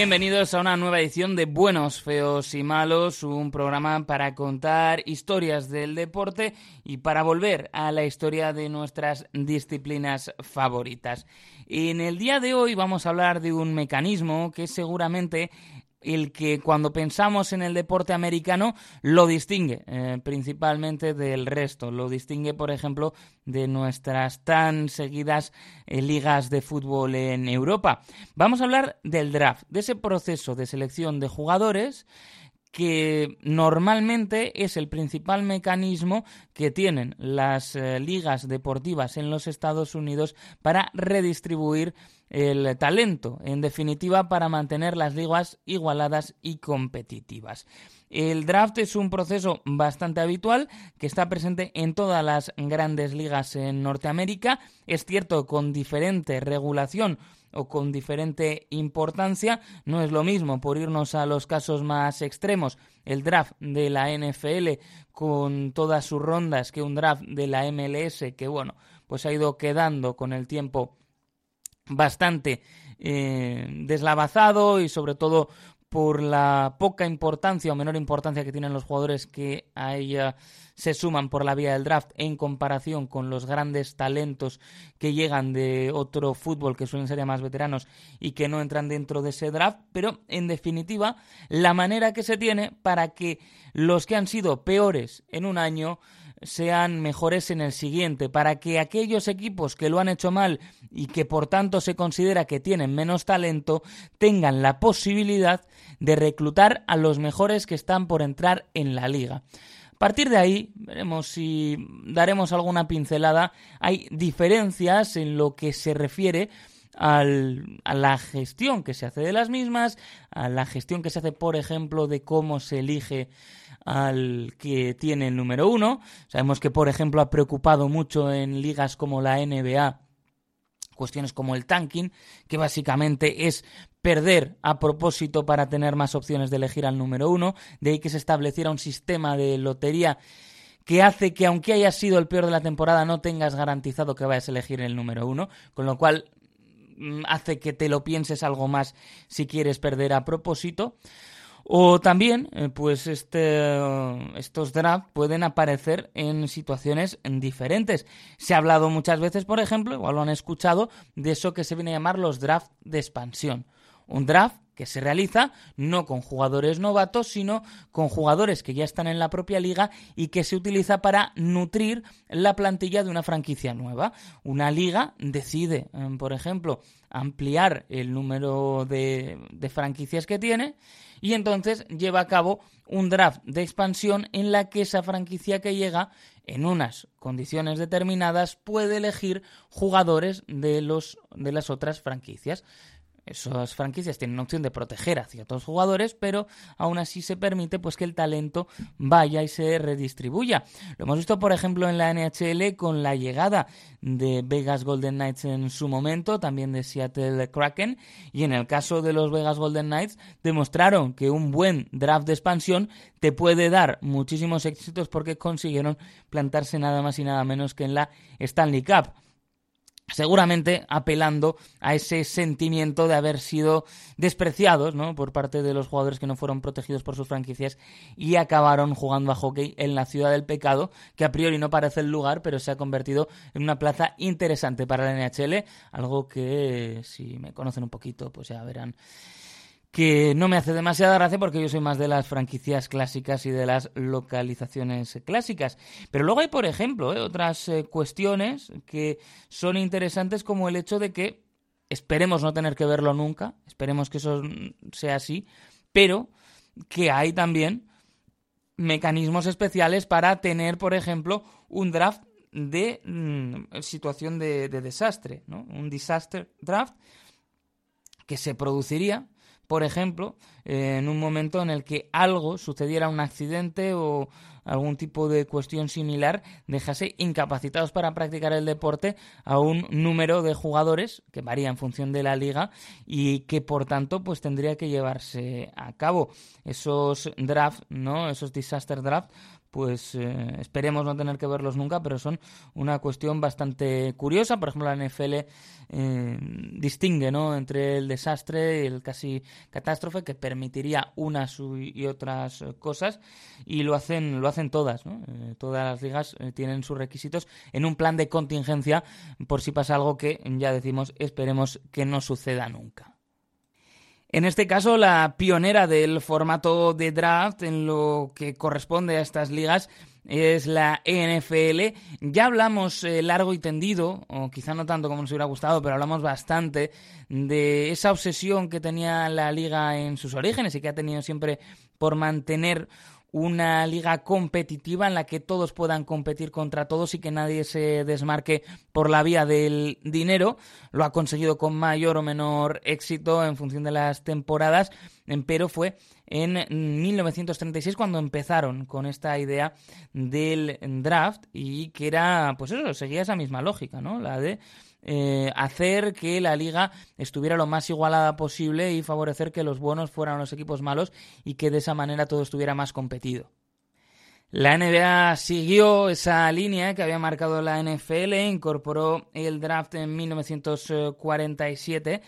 Bienvenidos a una nueva edición de Buenos, Feos y Malos, un programa para contar historias del deporte y para volver a la historia de nuestras disciplinas favoritas. En el día de hoy vamos a hablar de un mecanismo que seguramente el que cuando pensamos en el deporte americano lo distingue eh, principalmente del resto. Lo distingue, por ejemplo, de nuestras tan seguidas eh, ligas de fútbol en Europa. Vamos a hablar del draft, de ese proceso de selección de jugadores que normalmente es el principal mecanismo que tienen las eh, ligas deportivas en los Estados Unidos para redistribuir el talento, en definitiva para mantener las ligas igualadas y competitivas. El draft es un proceso bastante habitual que está presente en todas las grandes ligas en Norteamérica, es cierto con diferente regulación o con diferente importancia. No es lo mismo, por irnos a los casos más extremos, el draft de la NFL con todas sus rondas que un draft de la MLS que, bueno, pues ha ido quedando con el tiempo bastante eh, deslavazado y sobre todo por la poca importancia o menor importancia que tienen los jugadores que a ella se suman por la vía del draft en comparación con los grandes talentos que llegan de otro fútbol que suelen ser ya más veteranos y que no entran dentro de ese draft, pero en definitiva la manera que se tiene para que los que han sido peores en un año sean mejores en el siguiente, para que aquellos equipos que lo han hecho mal y que por tanto se considera que tienen menos talento tengan la posibilidad de reclutar a los mejores que están por entrar en la liga. Partir de ahí, veremos si daremos alguna pincelada. Hay diferencias en lo que se refiere al, a la gestión que se hace de las mismas, a la gestión que se hace, por ejemplo, de cómo se elige al que tiene el número uno. Sabemos que, por ejemplo, ha preocupado mucho en ligas como la NBA cuestiones como el tanking, que básicamente es perder a propósito para tener más opciones de elegir al número uno, de ahí que se estableciera un sistema de lotería que hace que aunque hayas sido el peor de la temporada no tengas garantizado que vayas a elegir el número uno, con lo cual mm, hace que te lo pienses algo más si quieres perder a propósito. O también, eh, pues este, estos drafts pueden aparecer en situaciones diferentes. Se ha hablado muchas veces, por ejemplo, igual lo han escuchado, de eso que se viene a llamar los drafts de expansión. Un draft que se realiza no con jugadores novatos, sino con jugadores que ya están en la propia liga y que se utiliza para nutrir la plantilla de una franquicia nueva. Una liga decide, eh, por ejemplo, ampliar el número de, de franquicias que tiene y entonces lleva a cabo un draft de expansión en la que esa franquicia que llega en unas condiciones determinadas puede elegir jugadores de los de las otras franquicias. Esas franquicias tienen la opción de proteger a ciertos jugadores, pero aún así se permite pues que el talento vaya y se redistribuya. Lo hemos visto, por ejemplo, en la NHL con la llegada de Vegas Golden Knights en su momento, también de Seattle Kraken, y en el caso de los Vegas Golden Knights demostraron que un buen draft de expansión te puede dar muchísimos éxitos porque consiguieron plantarse nada más y nada menos que en la Stanley Cup seguramente apelando a ese sentimiento de haber sido despreciados ¿no? por parte de los jugadores que no fueron protegidos por sus franquicias y acabaron jugando a hockey en la ciudad del pecado, que a priori no parece el lugar, pero se ha convertido en una plaza interesante para la NHL, algo que si me conocen un poquito, pues ya verán que no me hace demasiada gracia porque yo soy más de las franquicias clásicas y de las localizaciones clásicas. Pero luego hay, por ejemplo, ¿eh? otras eh, cuestiones que son interesantes como el hecho de que esperemos no tener que verlo nunca, esperemos que eso sea así, pero que hay también mecanismos especiales para tener, por ejemplo, un draft de mm, situación de, de desastre, ¿no? Un disaster draft que se produciría por ejemplo, eh, en un momento en el que algo sucediera, un accidente o algún tipo de cuestión similar, dejase incapacitados para practicar el deporte a un número de jugadores que varía en función de la liga y que por tanto pues tendría que llevarse a cabo esos draft, ¿no? Esos disaster draft pues eh, esperemos no tener que verlos nunca, pero son una cuestión bastante curiosa. Por ejemplo, la NFL eh, distingue ¿no? entre el desastre y el casi catástrofe, que permitiría unas y otras cosas, y lo hacen, lo hacen todas. ¿no? Eh, todas las ligas tienen sus requisitos en un plan de contingencia por si pasa algo que ya decimos, esperemos que no suceda nunca. En este caso, la pionera del formato de draft en lo que corresponde a estas ligas es la NFL. Ya hablamos eh, largo y tendido, o quizá no tanto como nos hubiera gustado, pero hablamos bastante de esa obsesión que tenía la liga en sus orígenes y que ha tenido siempre por mantener una liga competitiva en la que todos puedan competir contra todos y que nadie se desmarque por la vía del dinero. Lo ha conseguido con mayor o menor éxito en función de las temporadas, pero fue en 1936 cuando empezaron con esta idea del draft y que era, pues eso, seguía esa misma lógica, ¿no? La de eh, hacer que la liga estuviera lo más igualada posible y favorecer que los buenos fueran los equipos malos y que de esa manera todo estuviera más competido. La NBA siguió esa línea que había marcado la NFL, incorporó el draft en 1947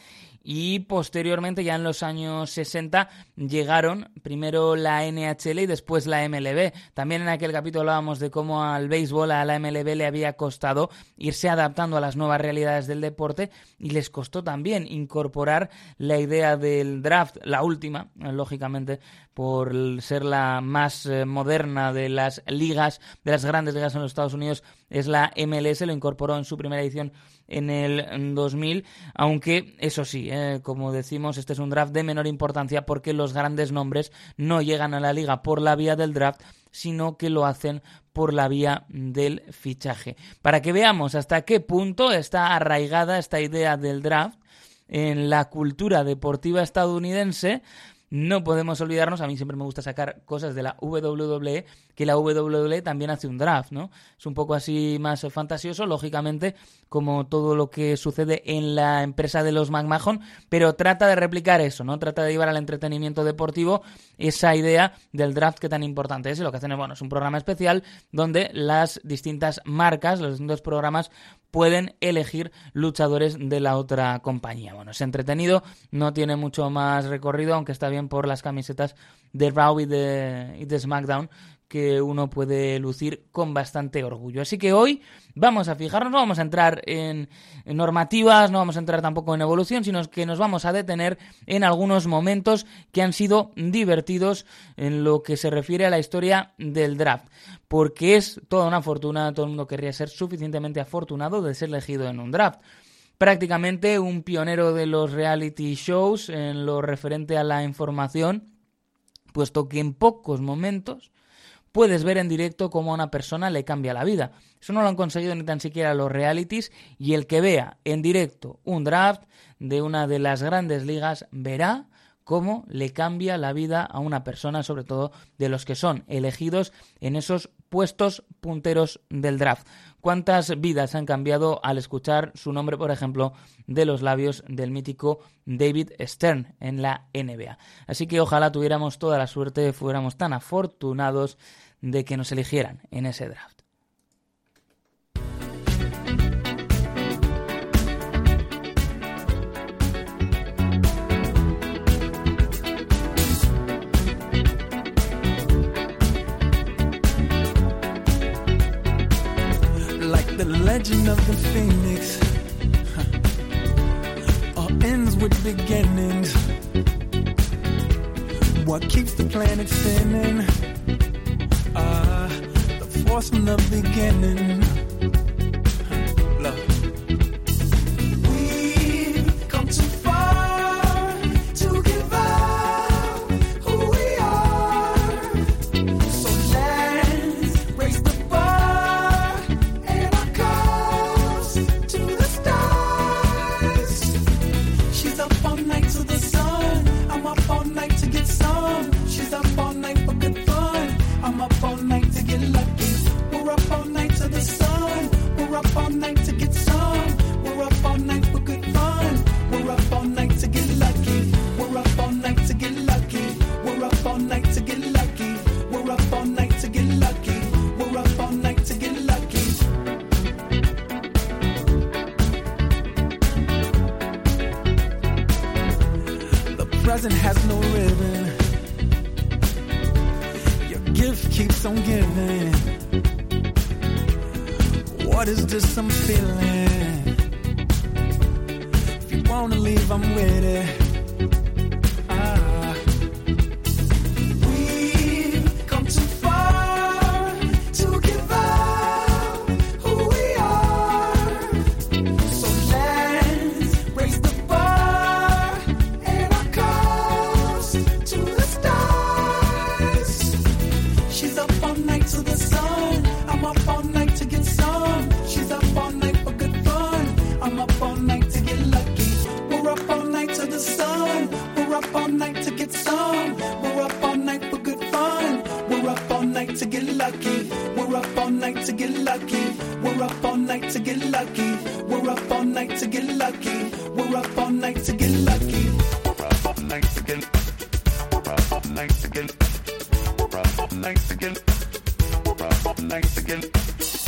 y posteriormente ya en los años 60 llegaron primero la NHL y después la MLB. También en aquel capítulo hablábamos de cómo al béisbol, a la MLB le había costado irse adaptando a las nuevas realidades del deporte y les costó también incorporar la idea del draft, la última, lógicamente, por ser la más eh, moderna de las ligas, de las grandes ligas en los Estados Unidos, es la MLS, lo incorporó en su primera edición en el 2000, aunque eso sí, eh, como decimos, este es un draft de menor importancia porque los grandes nombres no llegan a la liga por la vía del draft, sino que lo hacen por la vía del fichaje. Para que veamos hasta qué punto está arraigada esta idea del draft en la cultura deportiva estadounidense, no podemos olvidarnos, a mí siempre me gusta sacar cosas de la WWE, que la WWE también hace un draft, ¿no? Es un poco así más fantasioso, lógicamente, como todo lo que sucede en la empresa de los McMahon, pero trata de replicar eso, ¿no? Trata de llevar al entretenimiento deportivo esa idea del draft que tan importante es. Y lo que hacen es, bueno, es un programa especial donde las distintas marcas, los distintos programas pueden elegir luchadores de la otra compañía. Bueno, es entretenido, no tiene mucho más recorrido, aunque está bien por las camisetas de Raw y de, y de SmackDown, que uno puede lucir con bastante orgullo. Así que hoy vamos a fijarnos, no vamos a entrar en, normativas, no vamos a entrar tampoco en evolución, sino que nos vamos a detener en algunos momentos que han sido divertidos en lo que se refiere a la historia del draft. Porque es toda una fortuna, todo el mundo querría ser suficientemente afortunado de ser elegido en un draft prácticamente un pionero de los reality shows en lo referente a la información, puesto que en pocos momentos puedes ver en directo cómo a una persona le cambia la vida. Eso no lo han conseguido ni tan siquiera los realities y el que vea en directo un draft de una de las grandes ligas verá cómo le cambia la vida a una persona, sobre todo de los que son elegidos en esos puestos punteros del draft. ¿Cuántas vidas han cambiado al escuchar su nombre, por ejemplo, de los labios del mítico David Stern en la NBA? Así que ojalá tuviéramos toda la suerte, fuéramos tan afortunados de que nos eligieran en ese draft. Like the legend of the phoenix all ends with beginnings. What keeps the planet spinning? Force from the beginning. again.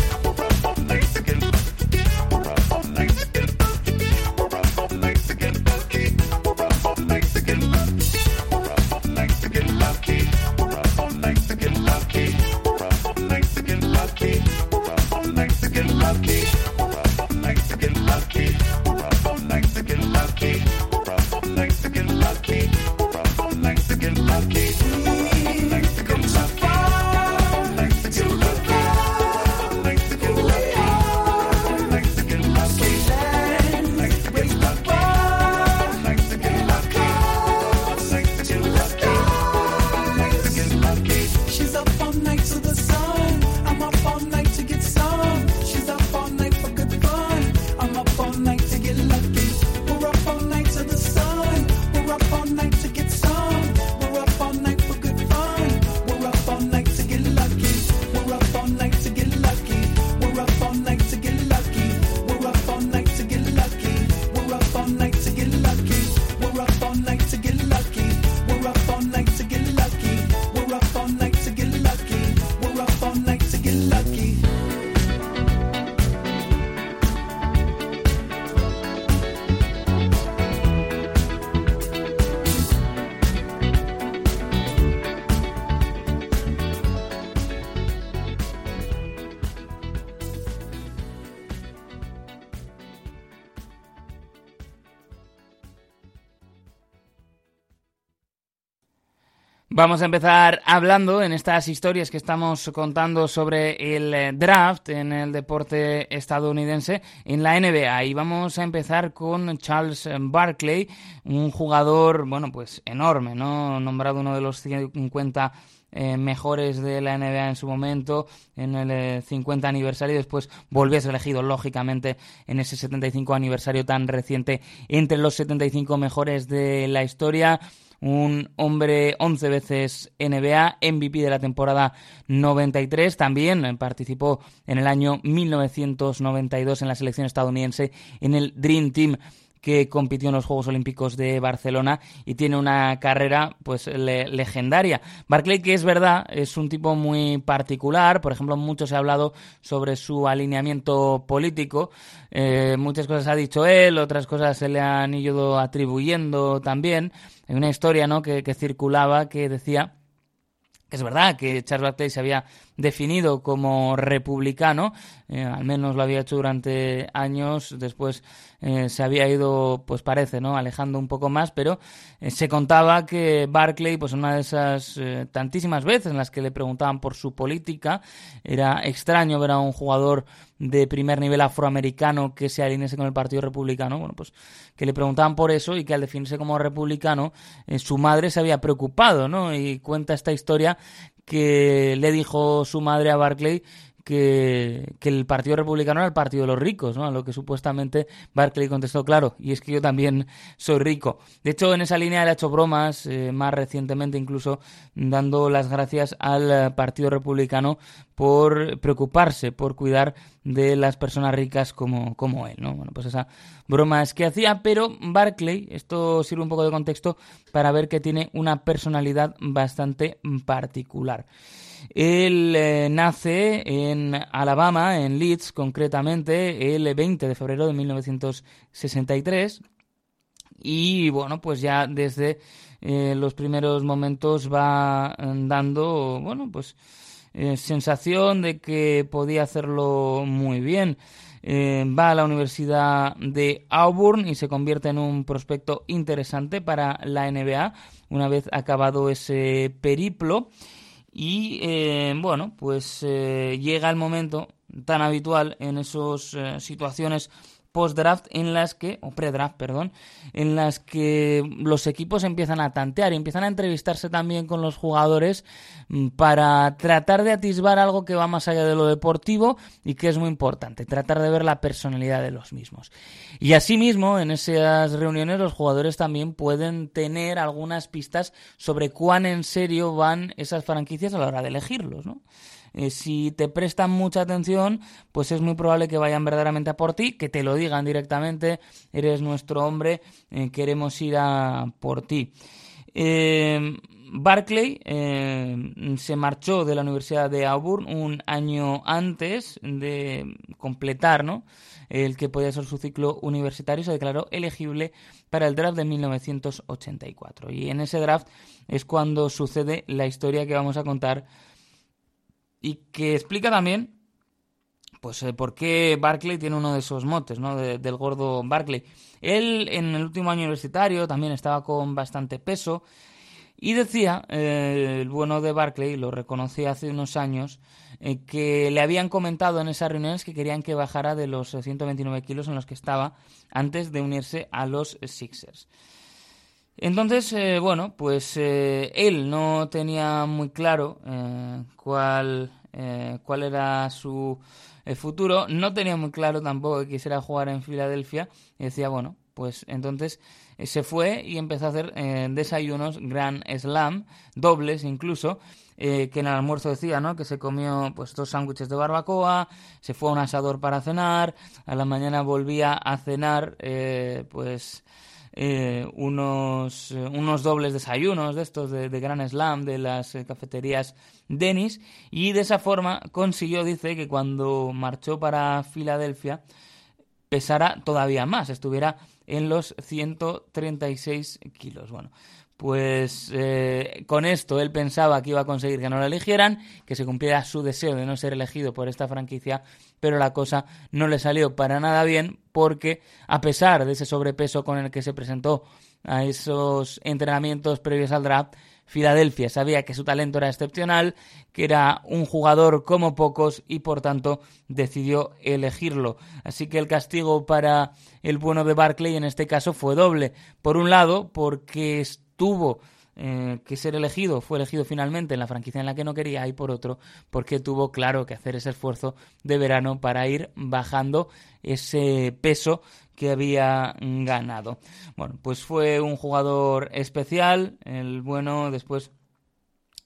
Vamos a empezar hablando en estas historias que estamos contando sobre el eh, draft en el deporte estadounidense en la NBA y vamos a empezar con Charles Barkley, un jugador, bueno, pues enorme, ¿no? Nombrado uno de los 50 eh, mejores de la NBA en su momento, en el 50 eh, aniversario, y después volvió a ser elegido, lógicamente, en ese 75 aniversario tan reciente, entre los 75 mejores de la historia un hombre 11 veces NBA, MVP de la temporada 93, también participó en el año 1992 en la selección estadounidense en el Dream Team que compitió en los Juegos Olímpicos de Barcelona y tiene una carrera pues legendaria. Barclay, que es verdad, es un tipo muy particular, por ejemplo, mucho se ha hablado sobre su alineamiento político, eh, muchas cosas ha dicho él, otras cosas se le han ido atribuyendo también. Hay una historia ¿no? que, que circulaba que decía que es verdad que Charles Barclay había definido como republicano, eh, al menos lo había hecho durante años, después eh, se había ido, pues parece, ¿no? alejando un poco más, pero eh, se contaba que Barclay, pues una de esas tantísimas veces en las que le preguntaban por su política, era extraño ver a un jugador de primer nivel afroamericano que se alinease con el Partido Republicano, bueno, pues que le preguntaban por eso y que al definirse como republicano, su madre se había preocupado, ¿no? Y cuenta esta historia que le dijo su madre a Barclay que, el Partido Republicano era el partido de los ricos, ¿no? A lo que supuestamente Barclay contestó, claro, y es que yo también soy rico. De hecho, en esa línea le ha hecho bromas, eh, más recientemente incluso, dando las gracias al Partido Republicano por preocuparse, por cuidar de las personas ricas como, como él, ¿no? Bueno, pues esa broma es que hacía, pero Barclay, esto sirve un poco de contexto para ver que tiene una personalidad bastante particular. Él eh, nace en Alabama, en Leeds concretamente, el 20 de febrero de 1963 y bueno, pues ya desde eh, los primeros momentos va dando, bueno, pues eh, sensación de que podía hacerlo muy bien. Eh, va a la Universidad de Auburn y se convierte en un prospecto interesante para la NBA una vez acabado ese periplo. Y eh, bueno, pues llega el momento tan habitual en esas situaciones post-draft en las que, o pre-draft, perdón, en las que los equipos empiezan a tantear y empiezan a entrevistarse también con los jugadores mm, para tratar de atisbar algo que va más allá de lo deportivo y que es muy importante, tratar de ver la personalidad de los mismos. Y asimismo, en esas reuniones los jugadores también pueden tener algunas pistas sobre cuán en serio van esas franquicias a la hora de elegirlos, ¿no? Eh, si te prestan mucha atención, pues es muy probable que vayan verdaderamente a por ti, que te lo digan directamente, eres nuestro hombre, eh, queremos ir a por ti. Eh, Barclay se marchó de la Universidad de Auburn un año antes de completar el que podía ser su ciclo universitario se declaró elegible para el draft de 1984. Y en ese draft es cuando sucede la historia que vamos a contar y que explica también pues eh, por qué Barclay tiene uno de esos motes, ¿no? del gordo Barclay. Él en el último año universitario también estaba con bastante peso y decía, eh, el bueno de Barclay, lo reconocí hace unos años, eh, que le habían comentado en esas reuniones que querían que bajara de los 129 kilos en los que estaba antes de unirse a los Sixers. Entonces, eh, bueno, pues eh, él no tenía muy claro eh, cuál, cuál era su futuro, no tenía muy claro tampoco que quisiera jugar en Filadelfia y decía, bueno, pues entonces se fue y empezó a hacer desayunos Grand Slam, dobles incluso, que en el almuerzo decía, ¿no? Que se comió pues dos sándwiches de barbacoa, se fue a un asador para cenar, a la mañana volvía a cenar, pues eh, unos, eh, unos dobles desayunos de estos de, de Gran Slam de las eh, cafeterías Denis y de esa forma consiguió, dice, que cuando marchó para Filadelfia pesara todavía más, estuviera en los 136 kilos. Bueno, pues con esto él pensaba que iba a conseguir que no lo eligieran, que se cumpliera su deseo de no ser elegido por esta franquicia, pero la cosa no le salió para nada bien porque a pesar de ese sobrepeso con el que se presentó a esos entrenamientos previos al draft, Filadelfia sabía que su talento era excepcional, que era un jugador como pocos y por tanto decidió elegirlo. Así que el castigo para el bueno de Barclay en este caso fue doble. Por un lado, porque tuvo eh, que ser elegido, fue elegido finalmente en la franquicia en la que no quería y por otro porque tuvo claro que hacer ese esfuerzo de verano para ir bajando ese peso que había ganado. Bueno, pues fue un jugador especial, el bueno después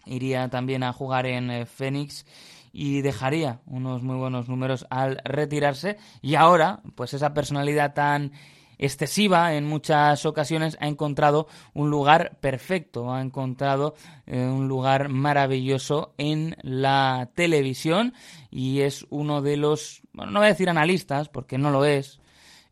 iría también a jugar en eh, Phoenix y dejaría unos muy buenos números al retirarse y ahora pues esa personalidad tan excesiva en muchas ocasiones, ha encontrado un lugar perfecto, ha encontrado eh, un lugar maravilloso en la televisión y es uno de los, bueno, no voy a decir analistas, porque no lo es,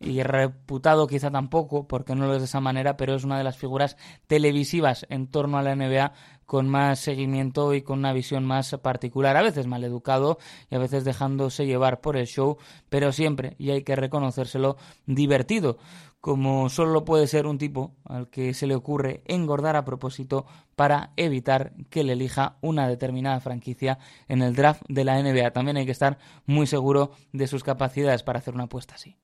y reputado quizá tampoco, porque no lo es de esa manera, pero es una de las figuras televisivas en torno a la NBA con más seguimiento y con una visión más particular, a veces mal educado y a veces dejándose llevar por el show, pero siempre, y hay que reconocérselo, divertido, como solo puede ser un tipo al que se le ocurre engordar a propósito para evitar que le elija una determinada franquicia en el draft de la NBA. También hay que estar muy seguro de sus capacidades para hacer una apuesta así.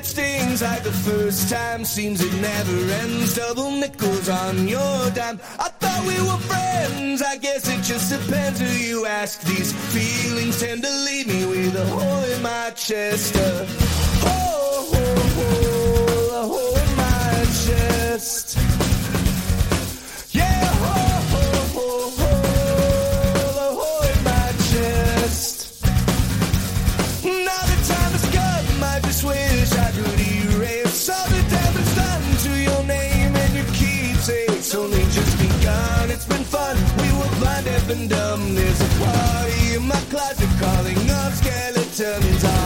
It stings like the first time. Seems it never ends. Double nickels on your dime. I thought we were friends. I guess it just depends who you ask. These feelings tend to leave me with a hole in my chest. A hole, hole, hole, a hole in my chest. And dumb. There's a party in my closet calling up skeletons.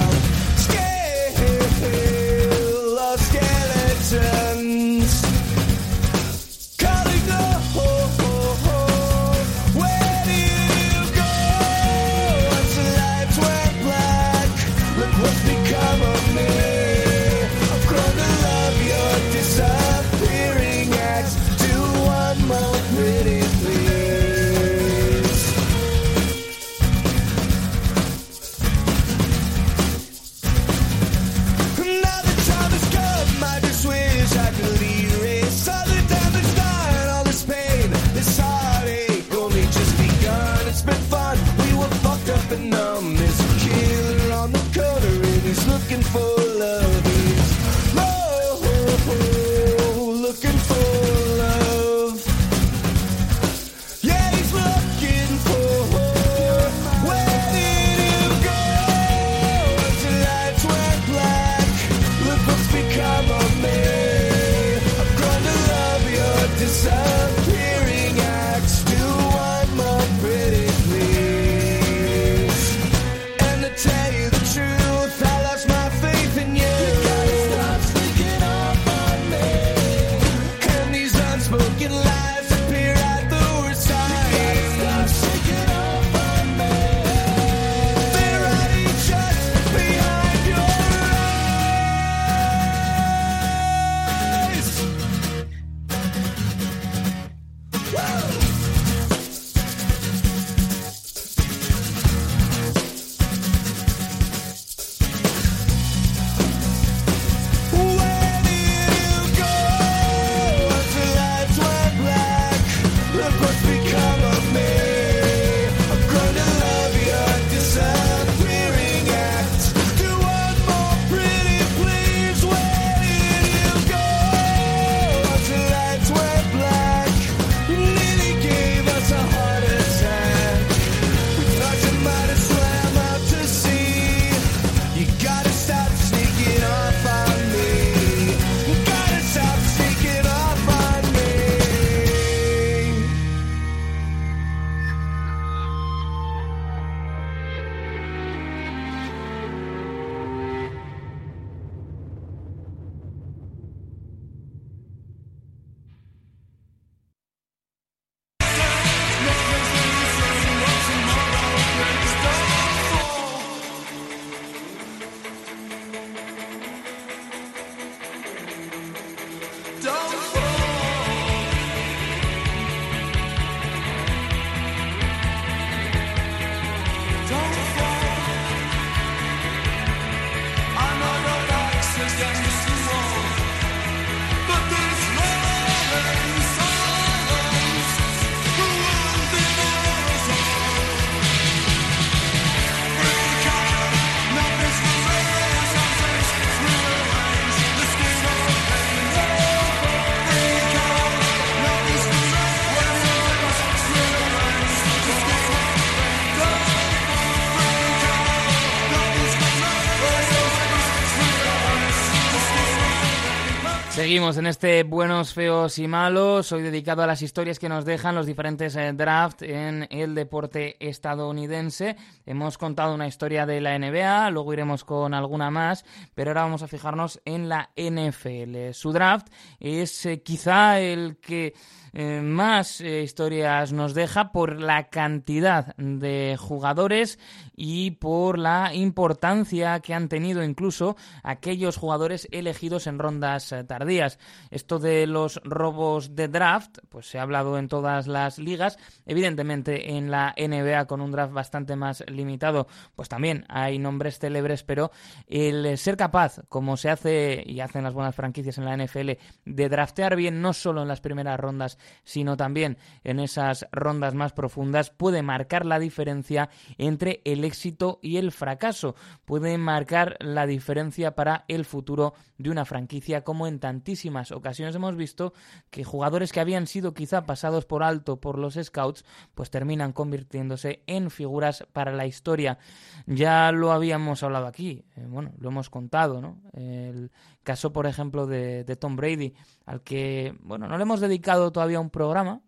Seguimos en este Buenos, Feos y Malos, hoy dedicado a las historias que nos dejan los diferentes eh, drafts en el deporte estadounidense. Hemos contado una historia de la NBA, luego iremos con alguna más, pero ahora vamos a fijarnos en la NFL. Su draft es eh, quizá el que eh, más eh, historias nos deja por la cantidad de jugadores y por la importancia que han tenido incluso aquellos jugadores elegidos en rondas eh, tardías. Esto de los robos de draft, pues se ha hablado en todas las ligas, evidentemente en la NBA con un draft bastante más limitado, pues también hay nombres célebres, pero el ser capaz, como se hace y hacen las buenas franquicias en la NFL, de draftear bien no solo en las primeras rondas, sino también en esas rondas más profundas, puede marcar la diferencia entre el éxito y el fracaso. Puede marcar la diferencia para el futuro de una franquicia, como en tantísimas ocasiones hemos visto que jugadores que habían sido quizá pasados por alto por los scouts, pues terminan convirtiéndose en figuras para la historia. Ya lo habíamos hablado aquí, eh, bueno, lo hemos contado, ¿no? El caso, por ejemplo, de, de Tom Brady, al que, bueno, no le hemos dedicado todavía un programa,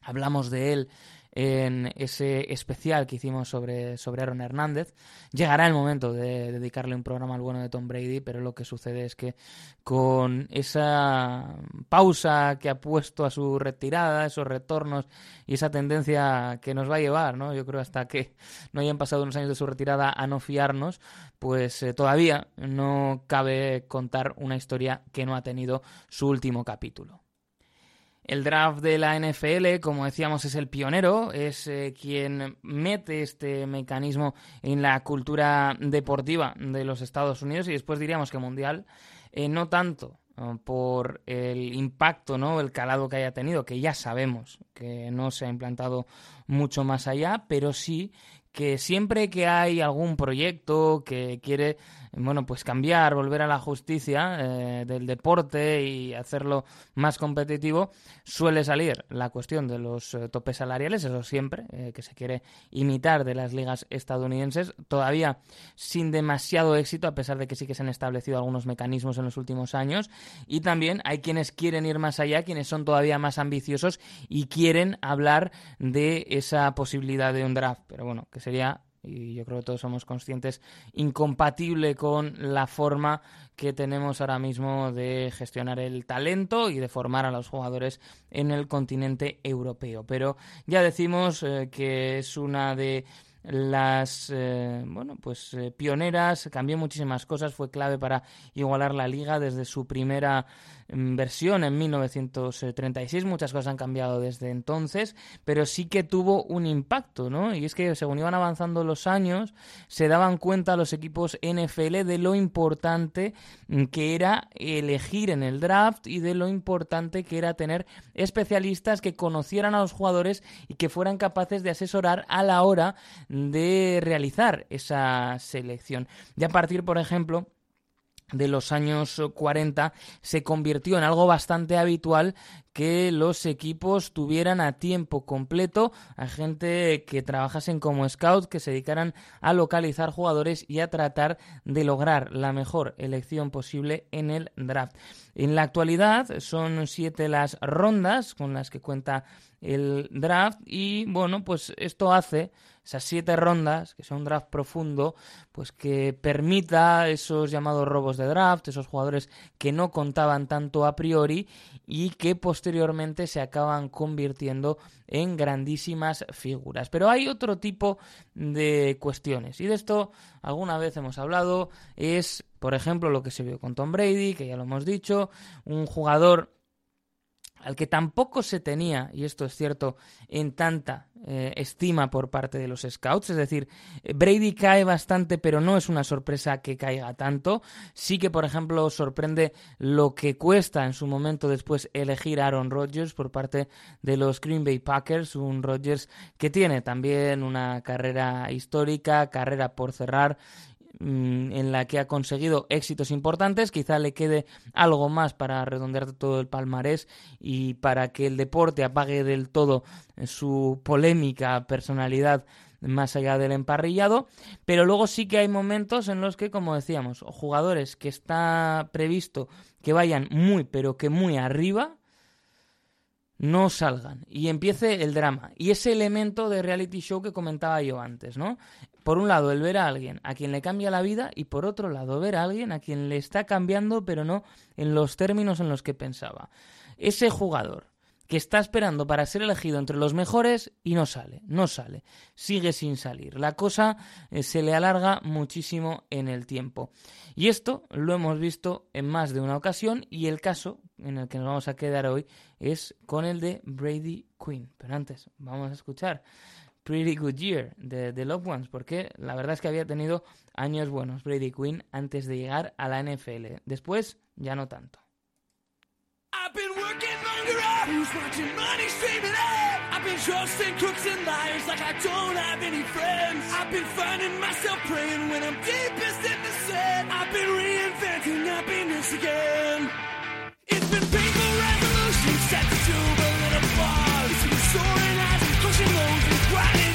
hablamos de él en ese especial que hicimos sobre, sobre Aaron Hernández. Llegará el momento de dedicarle un programa al bueno de Tom Brady, pero lo que sucede es que con esa pausa que ha puesto a su retirada, esos retornos y esa tendencia que nos va a llevar, ¿no? Yo creo hasta que no hayan pasado unos años de su retirada a no fiarnos, pues eh, todavía no cabe contar una historia que no ha tenido su último capítulo. El draft de la NFL, como decíamos, es el pionero, es eh, quien mete este mecanismo en la cultura deportiva de los Estados Unidos y después diríamos que mundial, eh, no tanto por el impacto, ¿no? el calado que haya tenido, que ya sabemos que no se ha implantado mucho más allá, pero sí que siempre que hay algún proyecto que quiere bueno, pues cambiar, volver a la justicia eh, del deporte y hacerlo más competitivo, suele salir la cuestión de los eh, topes salariales, eso siempre, eh, que se quiere imitar de las ligas estadounidenses, todavía sin demasiado éxito, a pesar de que sí que se han establecido algunos mecanismos en los últimos años, y también hay quienes quieren ir más allá, quienes son todavía más ambiciosos y quieren hablar de esa posibilidad de un draft, pero bueno, que sería y yo creo que todos somos conscientes, incompatible con la forma que tenemos ahora mismo de gestionar el talento y de formar a los jugadores en el continente europeo. Pero ya decimos eh, que es una de las eh, bueno pues eh, pioneras cambió muchísimas cosas fue clave para igualar la liga desde su primera versión en 1936 muchas cosas han cambiado desde entonces pero sí que tuvo un impacto no y es que según iban avanzando los años se daban cuenta los equipos NFL de lo importante mm, que era elegir en el draft y de lo importante que era tener especialistas que conocieran a los jugadores y que fueran capaces de asesorar a la hora de realizar esa selección. Y a partir, por ejemplo, de los años 40 se convirtió en algo bastante habitual que los equipos tuvieran a tiempo completo a gente que trabajasen como scout, que se dedicaran a localizar jugadores y a tratar de lograr la mejor elección posible en el draft. En la actualidad son siete las rondas con las que cuenta el draft y bueno, pues esto hace esas siete rondas, que sea un draft profundo, pues que permita esos llamados robos de draft, esos jugadores que no contaban tanto a priori y que posteriormente se acaban convirtiendo en grandísimas figuras. Pero hay otro tipo de cuestiones y de esto alguna vez hemos hablado, es por ejemplo lo que se vio con Tom Brady, que ya lo hemos dicho, un jugador al que tampoco se tenía, y esto es cierto, en tanta eh, estima por parte de los scouts. Es decir, Brady cae bastante, pero no es una sorpresa que caiga tanto. Sí que, por ejemplo, sorprende lo que cuesta en su momento después elegir a Aaron Rodgers por parte de los Green Bay Packers, un Rodgers que tiene también una carrera histórica, carrera por cerrar Mm, en la que ha conseguido éxitos importantes, quizá le quede algo más para redondear todo el palmarés y para que el deporte apague del todo su polémica personalidad más allá del emparrillado, pero luego sí que hay momentos en los que, como decíamos, jugadores que está previsto que vayan muy, pero que muy arriba, no salgan y empiece el drama. Y ese elemento de reality show que comentaba yo antes, ¿no? Por un lado, el ver a alguien a quien le cambia la vida y por otro lado, ver a alguien a quien le está cambiando, pero no en los términos en los que pensaba. Ese jugador que está esperando para ser elegido entre los mejores y no sale, no sale, sigue sin salir. La cosa eh, se le alarga muchísimo en el tiempo. Y esto lo hemos visto en más de una ocasión y el caso en el que nos vamos a quedar hoy es con el de Brady Quinn. Pero antes vamos a escuchar Pretty Good Year de The Loved Ones porque la verdad es que había tenido años buenos Brady Quinn antes de llegar a la NFL. Después ya no tanto. Again. It's been painful resolutions set to silver lit applause. It's been soaring highs and crushing lows and grinding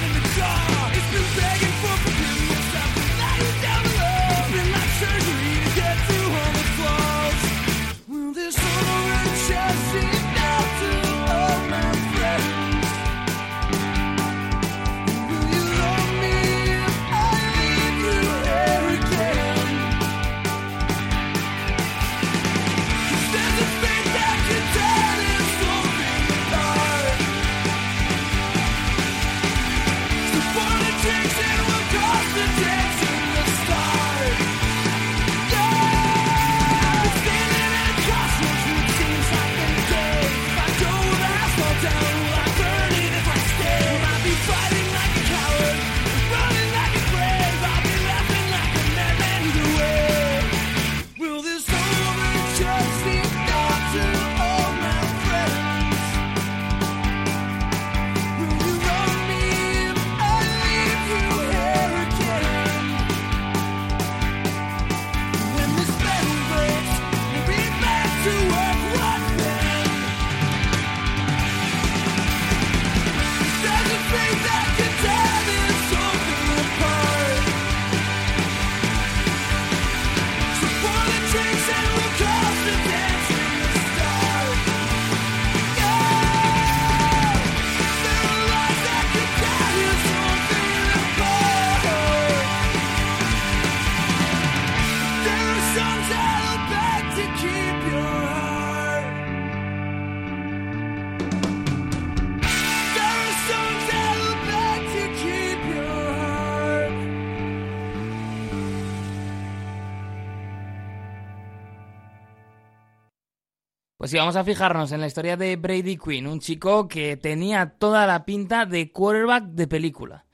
vamos a fijarnos en la historia de Brady Quinn, un chico que tenía toda la pinta de quarterback de película.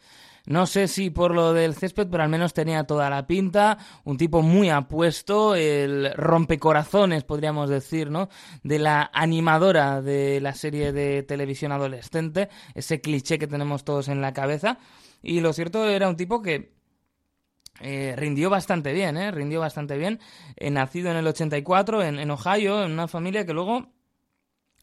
No sé si por lo del césped, pero al menos tenía toda la pinta, un tipo muy apuesto, el rompecorazones, podríamos decir, ¿no? De la animadora de la serie de televisión adolescente, ese cliché que tenemos todos en la cabeza. Y lo cierto era un tipo que eh, rindió bastante bien, ¿eh? Rindió bastante bien. Eh, nacido en el 84 en, en Ohio, en una familia que luego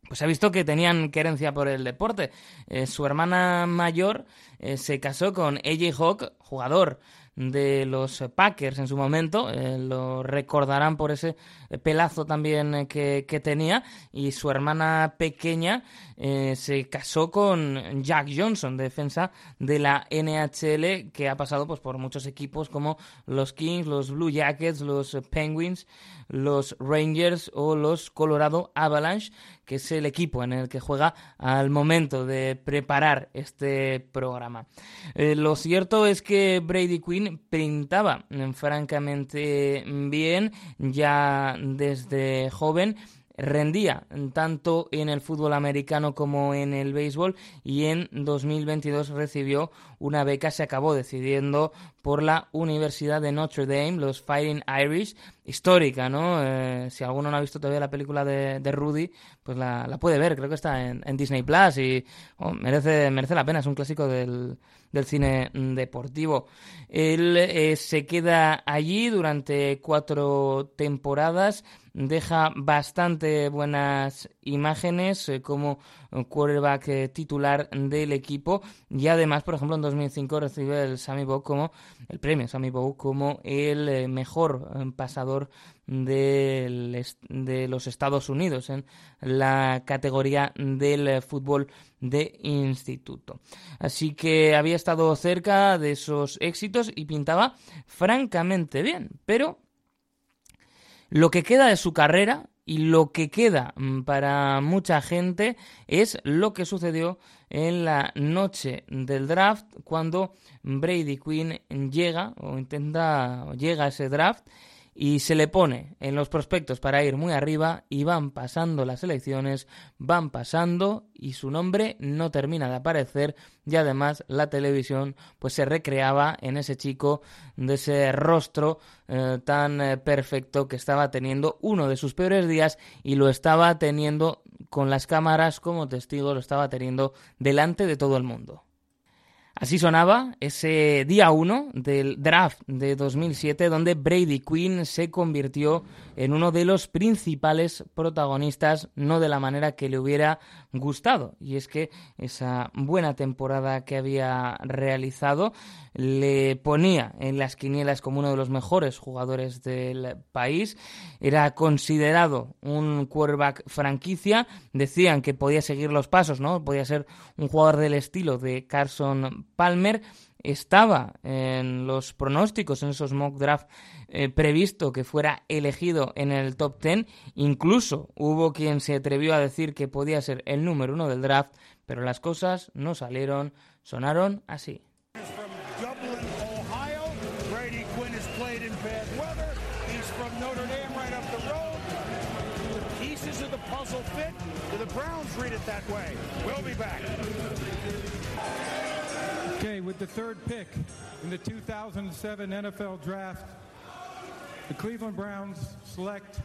pues ha visto que tenían querencia por el deporte. Eh, su hermana mayor eh, se casó con AJ Hawk, jugador de los Packers en su momento, eh, lo recordarán por ese pelazo también eh, que, que tenía, y su hermana pequeña eh, se casó con Jack Johnson, defensa de la NHL, que ha pasado pues, por muchos equipos como los Kings, los Blue Jackets, los Penguins, los Rangers o los Colorado Avalanche, que es el equipo en el que juega al momento de preparar este programa. Lo cierto es que Brady Quinn pintaba mm, francamente bien ya desde joven rendía tanto en el fútbol americano como en el béisbol y en 2022 recibió una beca, se acabó decidiendo por la Universidad de Notre Dame, los Fighting Irish, histórica, ¿no? Eh, si alguno no ha visto todavía la película de, Rudy, pues la, puede ver, creo que está en, Disney Plus y oh, merece, merece la pena, es un clásico del, del cine deportivo. Él eh, se queda allí durante cuatro temporadas, deja bastante buenas imágenes eh, como quarterback eh, titular del equipo y además, por ejemplo, en 2005 recibe el Sammy Bow como el premio Sammy Bow como el mejor pasador de los Estados Unidos en la categoría del fútbol de instituto. Así que había estado cerca de esos éxitos y pintaba francamente bien, pero lo que queda de su carrera y lo que queda mm, para mucha gente es lo que sucedió en la noche del draft cuando Brady Quinn llega o intenta llega a ese draft y se le pone en los prospectos para ir muy arriba y van pasando las elecciones, van pasando y su nombre no termina de aparecer y además la televisión pues se recreaba en ese chico de ese rostro eh, tan eh, perfecto que estaba teniendo uno de sus peores días y lo estaba teniendo con las cámaras como testigo, lo estaba teniendo delante de todo el mundo. Así sonaba ese día 1 del draft de 2007 donde Brady Quinn se convirtió en uno de los principales protagonistas, no de la manera que le hubiera gustado. Y es que esa buena temporada que había realizado le ponía en las quinielas como uno de los mejores jugadores del país. Era considerado un quarterback franquicia. Decían que podía seguir los pasos, ¿no? Podía ser un jugador del estilo de Carson Palmer estaba en los pronósticos, en esos mock draft eh, previsto que fuera elegido en el top 10. Incluso hubo quien se atrevió a decir que podía ser el número uno del draft, pero las cosas no salieron, sonaron así. With the third pick in the 2007 NFL Draft, the Cleveland Browns select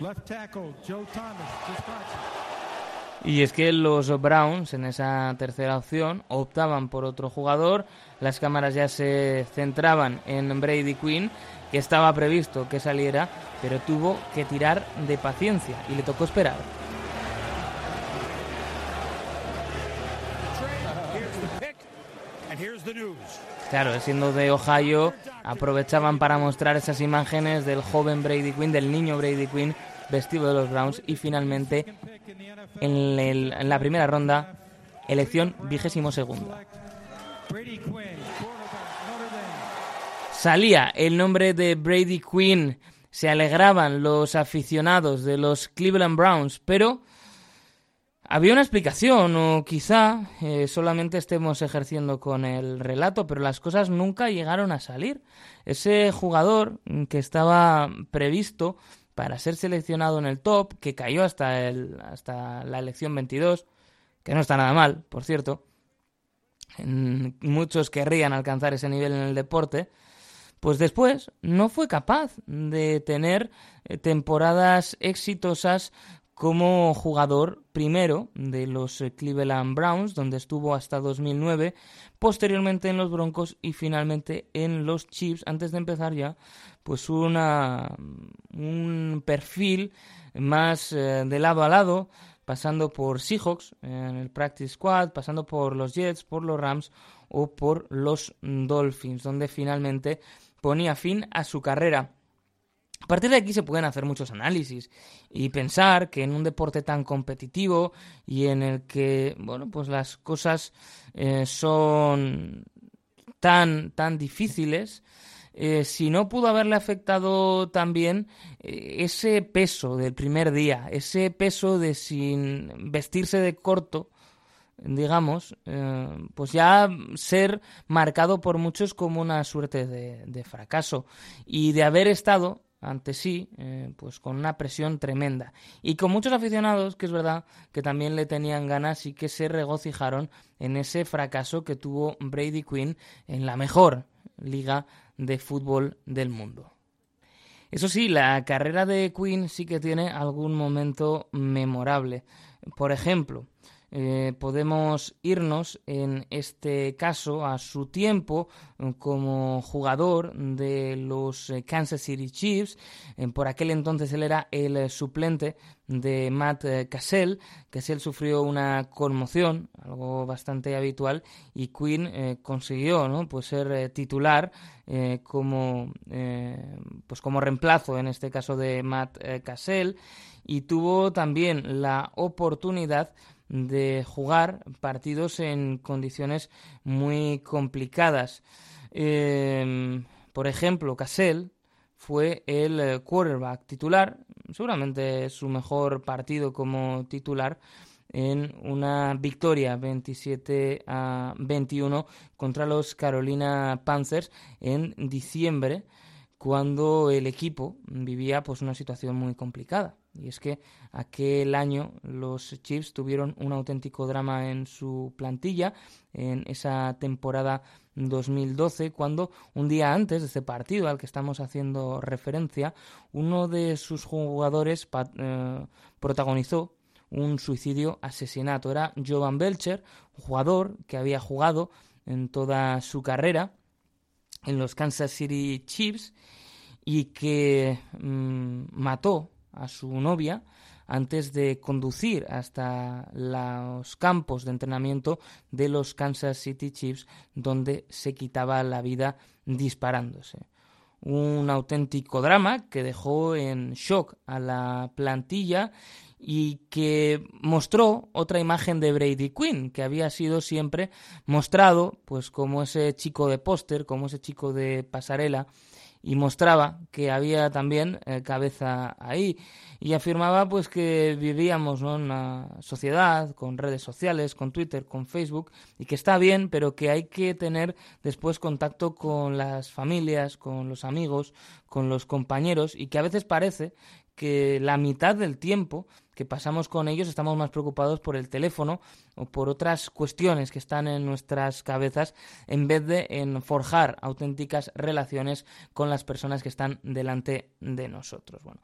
left tackle Joe Thomas. Y es que los Browns en esa tercera opción optaban por otro jugador, las cámaras ya se centraban en Brady Quinn, que estaba previsto que saliera, pero tuvo que tirar de paciencia y le tocó esperar. Claro, siendo de Ohio, aprovechaban para mostrar esas imágenes del joven Brady Quinn, del niño Brady Quinn, vestido de los Browns y finalmente en, la primera ronda, elección vigésimo segunda. Salía el nombre de Brady Quinn, se alegraban los aficionados de los Cleveland Browns, pero había una explicación, o quizá eh, solamente estemos ejerciendo con el relato, pero las cosas nunca llegaron a salir. Ese jugador que estaba previsto para ser seleccionado en el top, que cayó hasta, el, hasta la elección 22, que no está nada mal, por cierto, muchos querrían alcanzar ese nivel en el deporte, pues después no fue capaz de tener eh, temporadas exitosas como jugador primero de los eh, Cleveland Browns, donde estuvo hasta 2009, posteriormente en los Broncos y finalmente en los Chiefs, antes de empezar ya pues una, un perfil más eh, de lado a lado, pasando por Seahawks en el Practice Squad, pasando por los Jets, por los Rams o por los Dolphins, donde finalmente ponía fin a su carrera. A partir de aquí se pueden hacer muchos análisis y pensar que en un deporte tan competitivo y en el que, bueno, pues las cosas eh, son tan, tan difíciles, eh, si no pudo haberle afectado también eh, ese peso del primer día, ese peso de sin vestirse de corto, digamos, pues ya ser marcado por muchos como una suerte de fracaso. Y de haber estado ante sí, eh, pues con una presión tremenda. Y con muchos aficionados, que es verdad, que también le tenían ganas y que se regocijaron en ese fracaso que tuvo Brady Quinn en la mejor liga de fútbol del mundo. Eso sí, la carrera de Queen sí que tiene algún momento memorable. Por ejemplo, eh, podemos irnos en este caso a su tiempo eh, como jugador de los eh, Kansas City Chiefs. por aquel entonces él era el suplente de Matt Cassell. Cassell sufrió una conmoción, algo bastante habitual, y Quinn consiguió ¿no? pues ser titular como, pues como reemplazo, en este caso de Matt Cassell, y tuvo también la oportunidad de jugar partidos en condiciones muy complicadas. Em, por ejemplo, Cassell fue el eh, quarterback titular, seguramente su mejor partido como titular en una victoria 27 a 21 contra los Carolina Panthers en diciembre cuando el equipo vivía pues una situación muy complicada. Y es que aquel año los Chiefs tuvieron un auténtico drama en su plantilla en esa temporada 2012 cuando un día antes de ese partido al que estamos haciendo referencia uno de sus jugadores eh, protagonizó un suicidio asesinato. Era Jovan Belcher, jugador que había jugado en toda su carrera en los Kansas City Chiefs y que mm, mató a su novia antes de conducir hasta los campos de entrenamiento de los Kansas City Chiefs donde se quitaba la vida disparándose. Un auténtico drama que dejó en shock a la plantilla y que mostró otra imagen de Brady Quinn, que había sido siempre mostrado pues como ese chico de póster, como ese chico de pasarela y mostraba que había también eh, cabeza ahí. Y afirmaba pues que vivíamos en una sociedad con redes sociales, con Twitter, con Facebook y que está bien, pero que hay que tener después contacto con las familias, con los amigos, con los compañeros y que a veces parece que la mitad del tiempo que pasamos con ellos estamos más preocupados por el teléfono o por otras cuestiones que están en nuestras cabezas en vez de en forjar auténticas relaciones con las personas que están delante de nosotros. Bueno,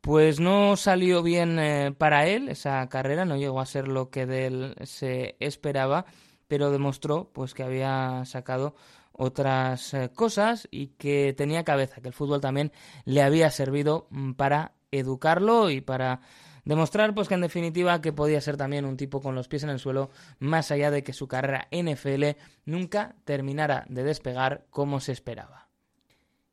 pues no salió bien eh, para él esa carrera, no llegó a ser lo que de él se esperaba, pero demostró pues que había sacado otras eh, cosas y que tenía cabeza, que el fútbol también le había servido mm, para educarlo y para demostrar pues que en definitiva que podía ser también un tipo con los pies en el suelo más allá de que su carrera NFL nunca terminara de despegar como se esperaba.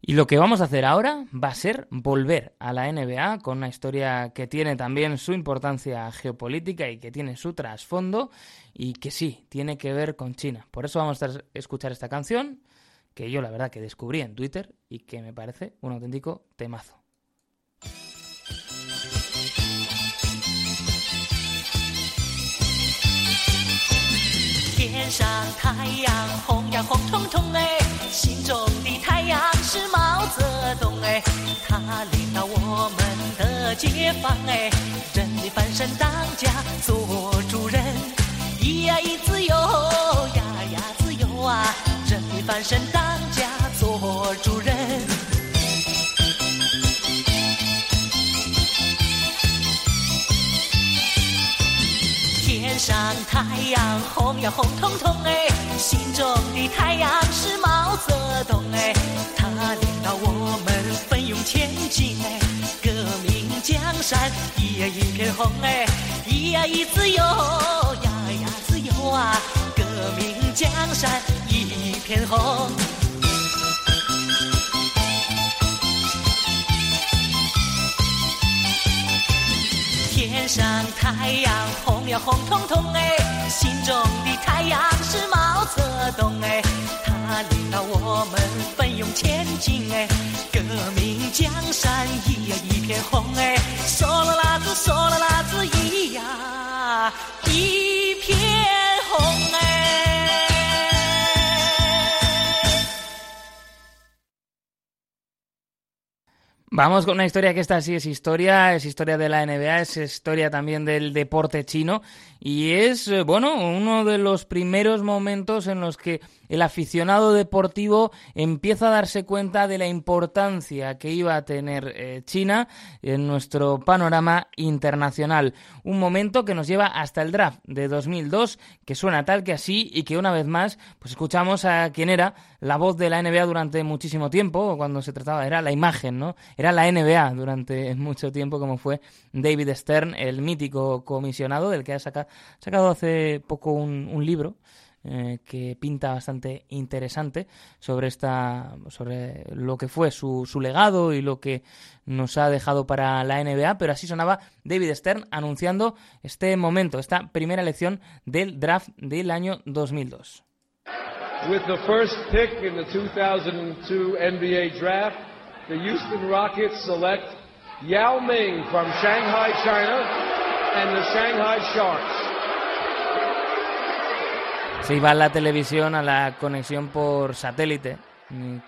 Y lo que vamos a hacer ahora va a ser volver a la NBA con una historia que tiene también su importancia geopolítica y que tiene su trasfondo y que sí, tiene que ver con China. Por eso vamos a escuchar esta canción que yo la verdad que descubrí en Twitter y que me parece un auténtico temazo. 天上太阳红呀红彤彤哎，心中的太阳是毛泽东哎，他领导我们的解放哎，人民翻身当家做主人，咿呀咿自由呀呀自由啊，人民翻身当家做主人。上太阳红呀红彤彤哎，心中的太阳是毛泽东哎，他领导我们奋勇前进哎，革命江山一呀一片红哎，咿呀一自由呀呀自由啊，革命江山一片红。天上太阳红呀红彤彤哎，心中的太阳是毛泽东哎，他领导我们奋勇前进哎，革命江山一呀一片红哎，嗦啦啦子嗦啦啦子一呀一片红哎。Vamos con una historia que esta sí es historia, es historia de la NBA, es historia también del deporte chino y es, eh, bueno, uno de los primeros momentos en los que el aficionado deportivo empieza a darse cuenta de la importancia que iba a tener eh, China en nuestro panorama internacional. Un momento que nos lleva hasta el draft de 2002, que suena tal que así y que una vez más, pues escuchamos a quien era la voz de la NBA durante muchísimo tiempo, cuando se trataba, era la imagen, ¿no? Era la NBA durante mucho tiempo, como fue David Stern, el mítico comisionado del que ha sacado, hace poco un libro eh, que pinta bastante interesante sobre esta sobre lo que fue su, su legado y lo que nos ha dejado para la NBA, pero así sonaba David Stern anunciando este momento, esta primera elección del draft del año 2002. With the first pick in the 2002 NBA draft, the Houston Rockets select Yao Ming from Shanghai, China, and the Shanghai Sharks. Se iba a la televisión a la conexión por satélite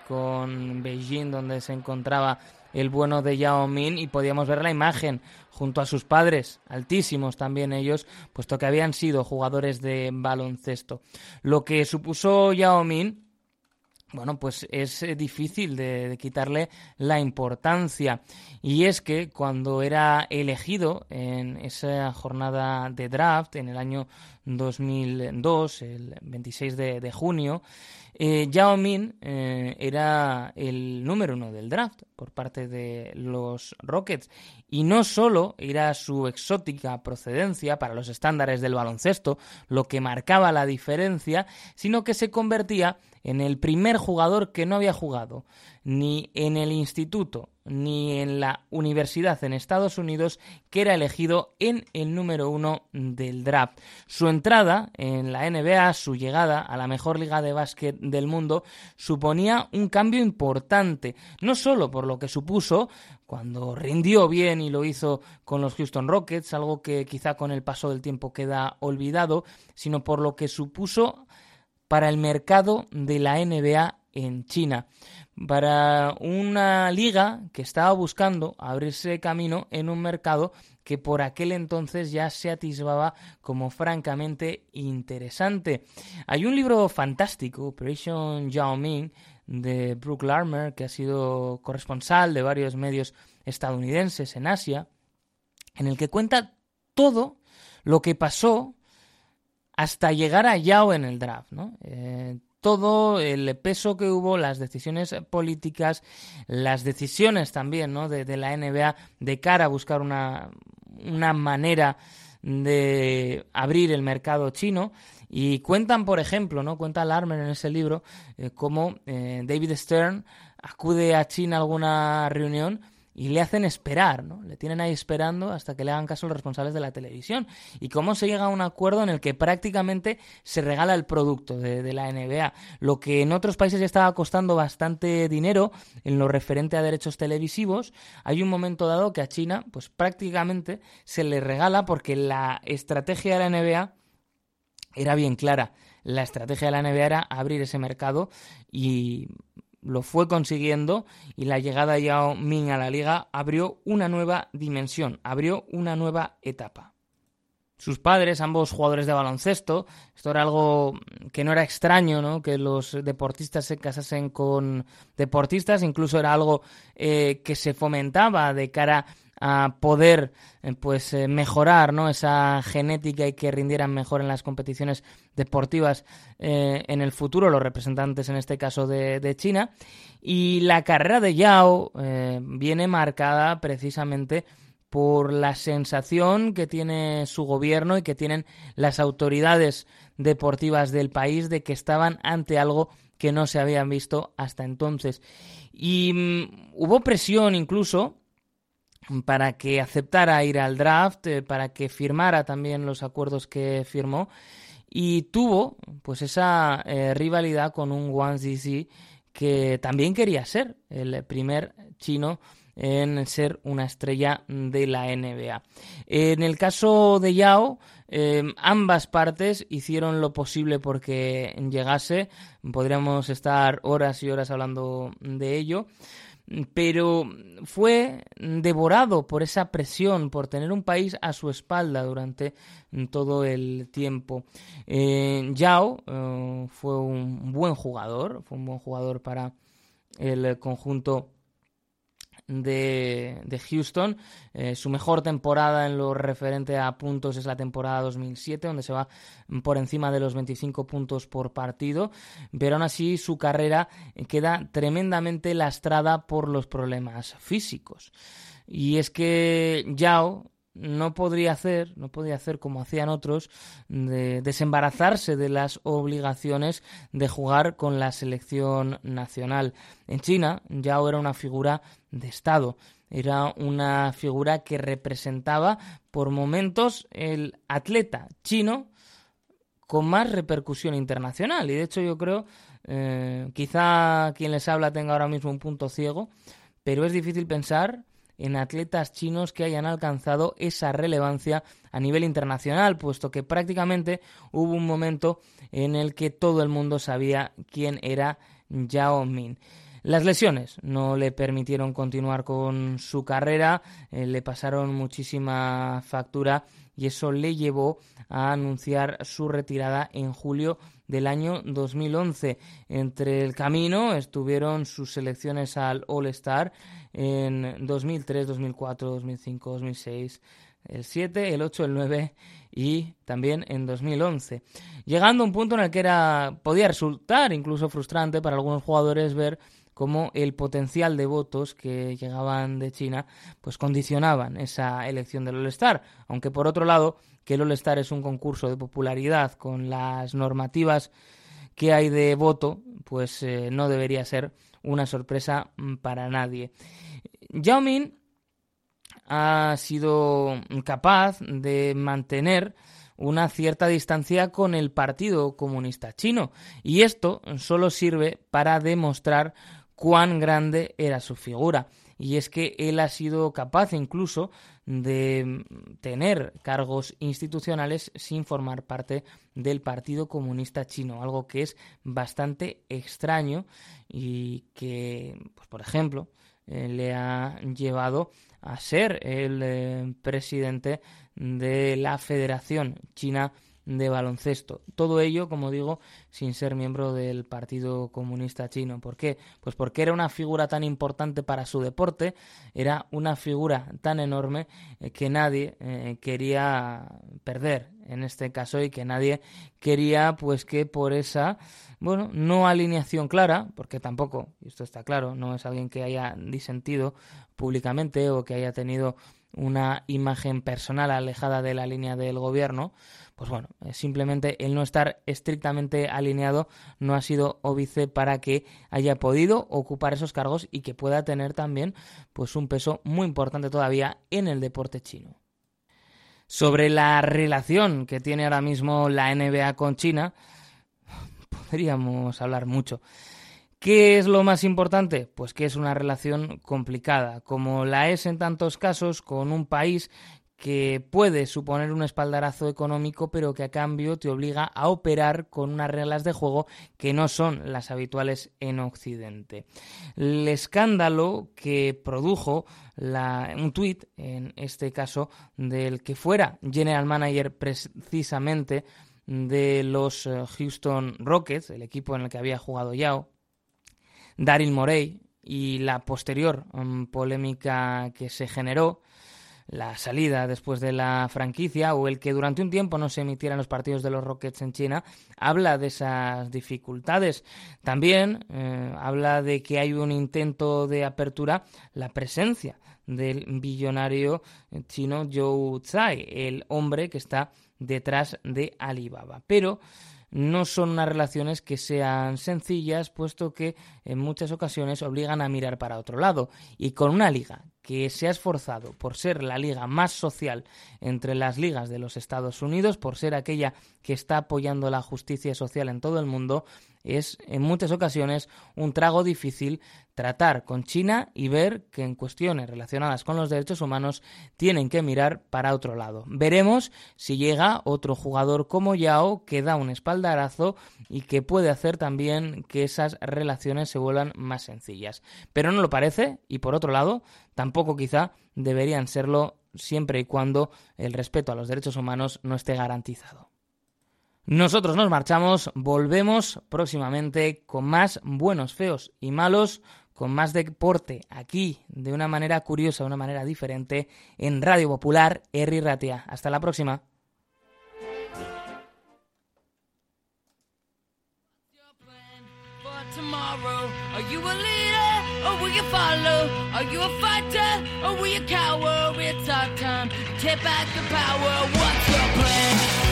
con Beijing, donde se encontraba el bueno de Yao Ming y podíamos ver la imagen junto a sus padres, altísimos también ellos, puesto que habían sido jugadores de baloncesto. Lo que supuso Yao Ming bueno, pues es eh, difícil de, quitarle la importancia. Y es que cuando era elegido en esa jornada de draft, en el año 2002, el 26 de, junio, eh, Yao Min eh, era el número uno del draft por parte de los Rockets. Y no solo era su exótica procedencia para los estándares del baloncesto lo que marcaba la diferencia, sino que se convertía en el primer jugador que no había jugado ni en el instituto ni en la universidad en Estados Unidos que era elegido en el número uno del draft. Su entrada en la NBA, su llegada a la mejor liga de básquet del mundo, suponía un cambio importante, no solo por lo que supuso cuando rindió bien y lo hizo con los Houston Rockets, algo que quizá con el paso del tiempo queda olvidado, sino por lo que supuso para el mercado de la NBA en China, para una liga que estaba buscando abrirse camino en un mercado que por aquel entonces ya se atisbaba como francamente interesante. Hay un libro fantástico, Operation Yao Ming, de Brooke Larmer, que ha sido corresponsal de varios medios estadounidenses en Asia, en el que cuenta todo lo que pasó hasta llegar a Yao en el draft, ¿no? Eh, todo el peso que hubo, las decisiones políticas, las decisiones también ¿no? de, la NBA de cara a buscar una, una manera de abrir el mercado chino. Y cuentan, por ejemplo, ¿no? Cuenta Larmer en ese libro, eh, cómo eh, David Stern acude a China a alguna reunión y le hacen esperar, ¿no? Le tienen ahí esperando hasta que le hagan caso los responsables de la televisión. Y cómo se llega a un acuerdo en el que prácticamente se regala el producto de, la NBA. Lo que en otros países ya estaba costando bastante dinero en lo referente a derechos televisivos, hay un momento dado que a China, pues prácticamente se le regala porque la estrategia de la NBA era bien clara. La estrategia de la NBA era abrir ese mercado y lo fue consiguiendo y la llegada de Yao Ming a la liga abrió una nueva dimensión, abrió una nueva etapa. Sus padres, ambos jugadores de baloncesto, esto era algo que no era extraño, ¿no? Que los deportistas se casasen con deportistas, incluso era algo eh, que se fomentaba de cara a poder eh, pues eh, mejorar ¿no? esa genética y que rindieran mejor en las competiciones deportivas eh, en el futuro, los representantes en este caso de, China. Y la carrera de Yao viene marcada precisamente por la sensación que tiene su gobierno y que tienen las autoridades deportivas del país de que estaban ante algo que no se habían visto hasta entonces. Y mm, hubo presión incluso para que aceptara ir al draft, eh, para que firmara también los acuerdos que firmó y tuvo pues esa eh, rivalidad con un Wang Zizi que también quería ser el primer chino en ser una estrella de la NBA. En el caso de Yao, em, ambas partes hicieron lo posible porque llegase. Podríamos estar horas y horas hablando de ello. Pero fue devorado por esa presión, por tener un país a su espalda durante todo el tiempo. Eh, Yao eh, fue un buen jugador, fue un buen jugador para el conjunto de, Houston. Eh, su mejor temporada en lo referente a puntos es la temporada 2007, donde se va por encima de los 25 puntos por partido, pero aún así su carrera queda tremendamente lastrada por los problemas físicos. Y es que Yao no podría hacer, no podía hacer como hacían otros, de desembarazarse de las obligaciones de jugar con la selección nacional. En China, Yao era una figura de Estado, era una figura que representaba por momentos el atleta chino con más repercusión internacional. Y de hecho yo creo, eh, quizá quien les habla tenga ahora mismo un punto ciego, pero es difícil pensar en atletas chinos que hayan alcanzado esa relevancia a nivel internacional, puesto que prácticamente hubo un momento en el que todo el mundo sabía quién era Yao Min. Las lesiones no le permitieron continuar con su carrera, eh, le pasaron muchísima factura y eso le llevó a anunciar su retirada en julio del año 2011. Entre el camino estuvieron sus selecciones al All Star en 2003, 2004, 2005, 2006, el 7, el 8, el 9 y también en 2011. Llegando a un punto en el que era podía resultar incluso frustrante para algunos jugadores ver cómo el potencial de votos que llegaban de China pues condicionaban esa elección del All-Star, aunque por otro lado que el All-Star es un concurso de popularidad con las normativas que hay de voto, pues eh, no debería ser una sorpresa mm, para nadie. Yao Min ha sido capaz de mantener una cierta distancia con el Partido Comunista Chino y esto solo sirve para demostrar cuán grande era su figura. Y es que él ha sido capaz incluso de tener cargos institucionales sin formar parte del Partido Comunista Chino, algo que es bastante extraño y que, pues, por ejemplo, eh, le ha llevado a ser el eh, presidente de la Federación China de baloncesto. Todo ello, como digo, sin ser miembro del Partido Comunista Chino. ¿Por qué? Pues porque era una figura tan importante para su deporte, era una figura tan enorme eh, que nadie eh, quería perder en este caso y que nadie quería pues que por esa bueno no alineación clara porque tampoco esto está claro no es alguien que haya disentido públicamente o que haya tenido una imagen personal alejada de la línea del gobierno pues bueno, eh, simplemente el no estar estrictamente alineado no ha sido óbice para que haya podido ocupar esos cargos y que pueda tener también pues un peso muy importante todavía en el deporte chino. Sobre la relación que tiene ahora mismo la NBA con China, podríamos hablar mucho. ¿Qué es lo más importante? Pues que es una relación complicada, como la es en tantos casos con un país que puede suponer un espaldarazo económico, pero que a cambio te obliga a operar con unas reglas de juego que no son las habituales en Occidente. El escándalo que produjo un tuit, en este caso, del que fuera general manager precisamente de los eh, Houston Rockets, el equipo en el que había jugado Yao, Daryl Morey, y la posterior mm, polémica que se generó, la salida después de la franquicia o el que durante un tiempo no se emitieran los partidos de los Rockets en China, habla de esas dificultades. También eh, habla de que hay un intento de apertura, la presencia del billonario chino Zhou Tsai, el hombre que está detrás de Alibaba. Pero no son unas relaciones que sean sencillas, puesto que en muchas ocasiones obligan a mirar para otro lado. Y con una liga que se ha esforzado por ser la liga más social entre las ligas de los Estados Unidos, por ser aquella que está apoyando la justicia social en todo el mundo, es en muchas ocasiones un trago difícil tratar con China y ver que en cuestiones relacionadas con los derechos humanos tienen que mirar para otro lado. Veremos si llega otro jugador como Yao que da un espaldarazo y que puede hacer también que esas relaciones se vuelvan más sencillas. Pero no lo parece y por otro lado tampoco quizá deberían serlo siempre y cuando el respeto a los derechos humanos no esté garantizado. Nosotros nos marchamos, volvemos próximamente con más buenos, feos y malos con más deporte aquí de una manera curiosa, de una manera diferente en Radio Popular, Erri Ratia. Hasta la próxima. will you follow?